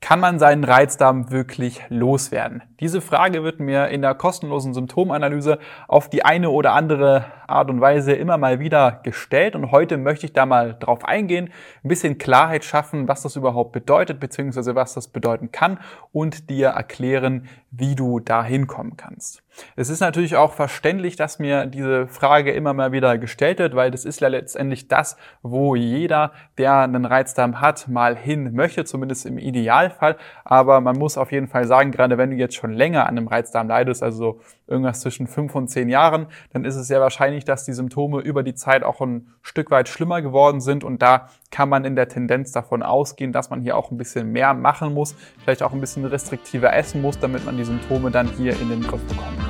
Kann man seinen Reizdarm wirklich loswerden? Diese Frage wird mir in der kostenlosen Symptomanalyse auf die eine oder andere Art und Weise immer mal wieder gestellt und heute möchte ich da mal drauf eingehen, ein bisschen Klarheit schaffen, was das überhaupt bedeutet, beziehungsweise was das bedeuten kann und dir erklären, wie du da hinkommen kannst. Es ist natürlich auch verständlich, dass mir diese Frage immer mal wieder gestellt wird, weil das ist ja letztendlich das, wo jeder, der einen Reizdarm hat, mal hin möchte, zumindest im Idealfall. Aber man muss auf jeden Fall sagen, gerade wenn du jetzt schon länger an einem Reizdarm leidest, also irgendwas zwischen fünf und zehn Jahren, dann ist es sehr wahrscheinlich, dass die Symptome über die Zeit auch ein Stück weit schlimmer geworden sind. Und da kann man in der Tendenz davon ausgehen, dass man hier auch ein bisschen mehr machen muss, vielleicht auch ein bisschen restriktiver essen muss, damit man die Symptome dann hier in den Griff bekommen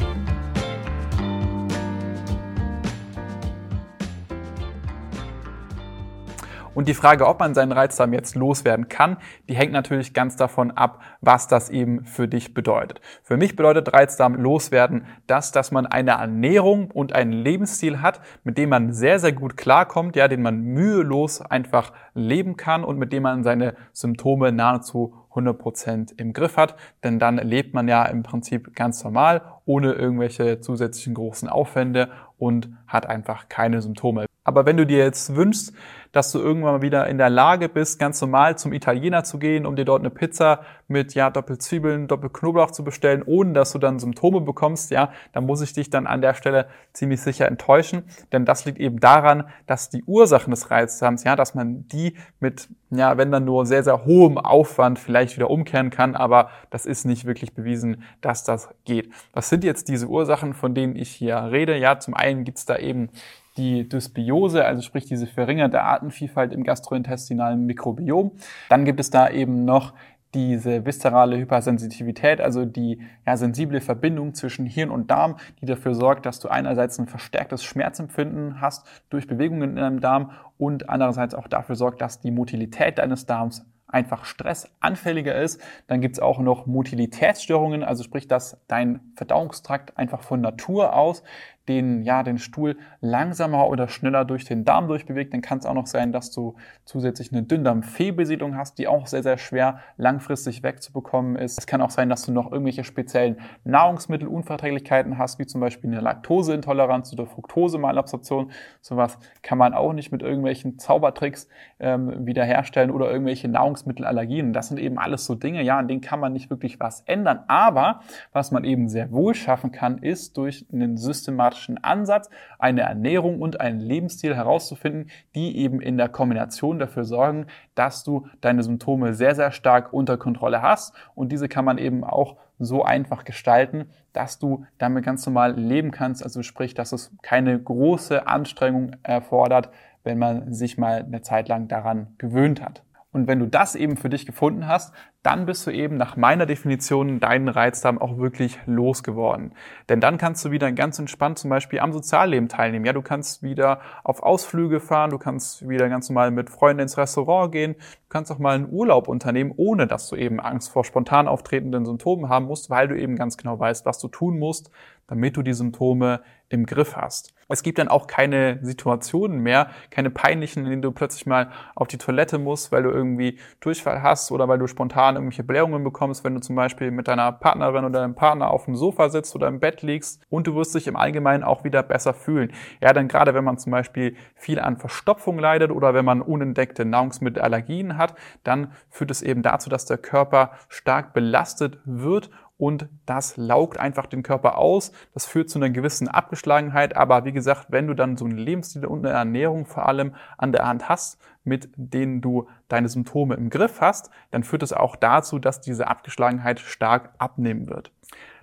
Und die Frage, ob man seinen Reizdarm jetzt loswerden kann, die hängt natürlich ganz davon ab, was das eben für dich bedeutet. Für mich bedeutet Reizdarm loswerden das, dass man eine Ernährung und einen Lebensstil hat, mit dem man sehr, sehr gut klarkommt, ja, den man mühelos einfach leben kann und mit dem man seine Symptome nahezu 100% im Griff hat, denn dann lebt man ja im Prinzip ganz normal, ohne irgendwelche zusätzlichen großen Aufwände und hat einfach keine Symptome. Aber wenn du dir jetzt wünschst, dass du irgendwann mal wieder in der Lage bist, ganz normal zum Italiener zu gehen, um dir dort eine Pizza mit ja Doppelzwiebeln, Doppelknoblauch zu bestellen, ohne dass du dann Symptome bekommst, ja, dann muss ich dich dann an der Stelle ziemlich sicher enttäuschen, denn das liegt eben daran, dass die Ursachen des Reizdarms, ja, dass man die mit ja, wenn dann nur sehr sehr hohem Aufwand vielleicht wieder umkehren kann, aber das ist nicht wirklich bewiesen, dass das geht. Was sind jetzt diese Ursachen, von denen ich hier rede? Ja, zum einen gibt's da eben die Dysbiose, also sprich diese verringerte Artenvielfalt im gastrointestinalen Mikrobiom. Dann gibt es da eben noch diese viszerale Hypersensitivität, also die ja, sensible Verbindung zwischen Hirn und Darm, die dafür sorgt, dass du einerseits ein verstärktes Schmerzempfinden hast durch Bewegungen in deinem Darm und andererseits auch dafür sorgt, dass die Motilität deines Darms einfach stressanfälliger ist. Dann gibt's auch noch Motilitätsstörungen, also sprich, dass dein Verdauungstrakt einfach von Natur aus den, ja, den Stuhl langsamer oder schneller durch den Darm durchbewegt, dann kann es auch noch sein, dass du zusätzlich eine Dünndarmfehlbesiedlung hast, die auch sehr, sehr schwer langfristig wegzubekommen ist. Es kann auch sein, dass du noch irgendwelche speziellen Nahrungsmittelunverträglichkeiten hast, wie zum Beispiel eine Laktoseintoleranz oder Fructose-Malabsorption. Sowas kann man auch nicht mit irgendwelchen Zaubertricks ähm, wiederherstellen oder irgendwelche Nahrungsmittelallergien. Das sind eben alles so Dinge, ja, an denen kann man nicht wirklich was ändern. Aber was man eben sehr wohl schaffen kann, ist durch einen systematischen systematischen Ansatz, eine Ernährung und einen Lebensstil herauszufinden, die eben in der Kombination dafür sorgen, dass du deine Symptome sehr, sehr stark unter Kontrolle hast. Und diese kann man eben auch so einfach gestalten, dass du damit ganz normal leben kannst. Also sprich, dass es keine große Anstrengung erfordert, wenn man sich mal eine Zeit lang daran gewöhnt hat. Und wenn du das eben für dich gefunden hast, dann bist du eben nach meiner Definition deinen Reizdarm auch wirklich losgeworden. Denn dann kannst du wieder ganz entspannt zum Beispiel am Sozialleben teilnehmen. Ja, du kannst wieder auf Ausflüge fahren, du kannst wieder ganz normal mit Freunden ins Restaurant gehen, kannst auch mal einen Urlaub unternehmen, ohne dass du eben Angst vor spontan auftretenden Symptomen haben musst, weil du eben ganz genau weißt, was du tun musst, damit du die Symptome im Griff hast. Es gibt dann auch keine Situationen mehr, keine peinlichen, in denen du plötzlich mal auf die Toilette musst, weil du irgendwie Durchfall hast oder weil du spontan irgendwelche Blähungen bekommst, wenn du zum Beispiel mit deiner Partnerin oder deinem Partner auf dem Sofa sitzt oder im Bett liegst und du wirst dich im Allgemeinen auch wieder besser fühlen. Ja, dann gerade wenn man zum Beispiel viel an Verstopfung leidet oder wenn man unentdeckte Nahrungsmittelallergien hat, dann führt es eben dazu, dass der Körper stark belastet wird und das laugt einfach den Körper aus. Das führt zu einer gewissen Abgeschlagenheit. Aber wie gesagt, wenn du dann so einen Lebensstil und eine Ernährung vor allem an der Hand hast, mit denen du deine Symptome im Griff hast, dann führt es auch dazu, dass diese Abgeschlagenheit stark abnehmen wird.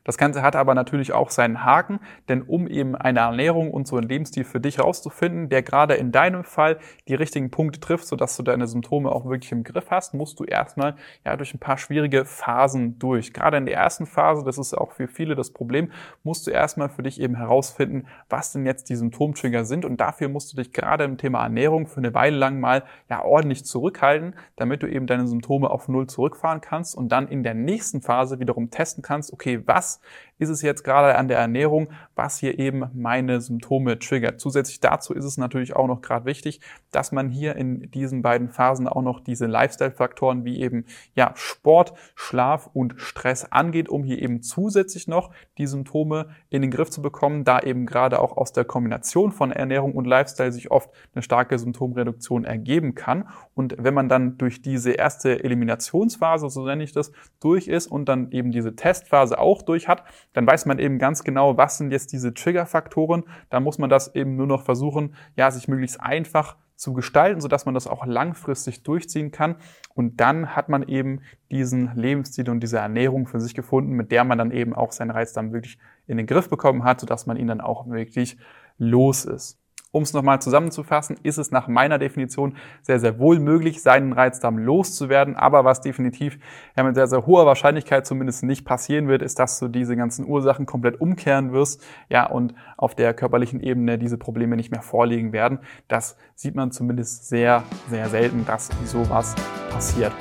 Das Ganze hat aber natürlich auch seinen Haken, denn um eben eine Ernährung und so einen Lebensstil für dich herauszufinden, der gerade in deinem Fall die richtigen Punkte trifft, sodass du deine Symptome auch wirklich im Griff hast, musst du erstmal ja durch ein paar schwierige Phasen durch. Gerade in der ersten Phase, das ist auch für viele das Problem, musst du erstmal für dich eben herausfinden, was denn jetzt die Symptomtrigger sind und dafür musst du dich gerade im Thema Ernährung für eine Weile lang mal ja ordentlich zurückhalten, damit du eben deine Symptome auf Null zurückfahren kannst und dann in der nächsten Phase wiederum testen kannst, okay, was ist es jetzt gerade an der Ernährung, was hier eben meine Symptome triggert. Zusätzlich dazu ist es natürlich auch noch gerade wichtig, dass man hier in diesen beiden Phasen auch noch diese Lifestyle-Faktoren wie eben ja Sport, Schlaf und Stress angeht, um hier eben zusätzlich noch die Symptome in den Griff zu bekommen, da eben gerade auch aus der Kombination von Ernährung und Lifestyle sich oft eine starke Symptomreduktion ergeben kann. Und wenn man dann durch diese erste Eliminationsphase, so nenne ich das, durch ist und dann eben diese Testphase auch durch hat, dann weiß man eben ganz genau, was sind jetzt diese Triggerfaktoren. Da muss man das eben nur noch versuchen, ja, sich möglichst einfach zu gestalten, sodass man das auch langfristig durchziehen kann. Und dann hat man eben diesen Lebensstil und diese Ernährung für sich gefunden, mit der man dann eben auch seinen Reiz dann wirklich in den Griff bekommen hat, sodass man ihn dann auch wirklich los ist. Um es nochmal zusammenzufassen, ist es nach meiner Definition sehr, sehr wohl möglich, seinen Reizdarm loszuwerden. Aber was definitiv mit sehr, sehr hoher Wahrscheinlichkeit zumindest nicht passieren wird, ist, dass du diese ganzen Ursachen komplett umkehren wirst, ja, und auf der körperlichen Ebene diese Probleme nicht mehr vorliegen werden. Das sieht man zumindest sehr, sehr selten, dass sowas passiert.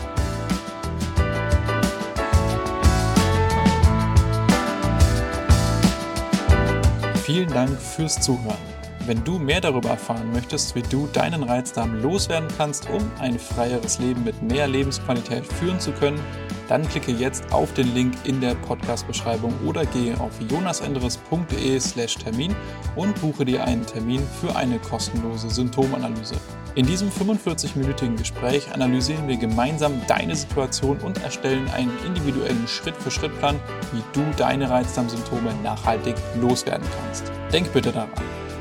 Vielen Dank fürs Zuhören. Wenn du mehr darüber erfahren möchtest, wie du deinen Reizdarm loswerden kannst, um ein freieres Leben mit mehr Lebensqualität führen zu können, dann klicke jetzt auf den Link in der Podcast-Beschreibung oder gehe auf jonasenderes.de/slash Termin und buche dir einen Termin für eine kostenlose Symptomanalyse. In diesem 45-minütigen Gespräch analysieren wir gemeinsam deine Situation und erstellen einen individuellen Schritt-für-Schritt-Plan, wie du deine Reizdarmsymptome nachhaltig loswerden kannst. Denk bitte daran.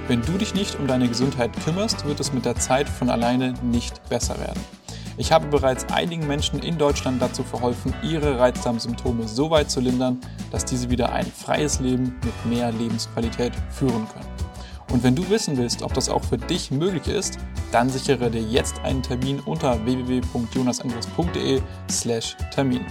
Wenn du dich nicht um deine Gesundheit kümmerst, wird es mit der Zeit von alleine nicht besser werden. Ich habe bereits einigen Menschen in Deutschland dazu verholfen, ihre Reizdarmsymptome so weit zu lindern, dass diese wieder ein freies Leben mit mehr Lebensqualität führen können. Und wenn du wissen willst, ob das auch für dich möglich ist, dann sichere dir jetzt einen Termin unter www.jonasandres.de/termin.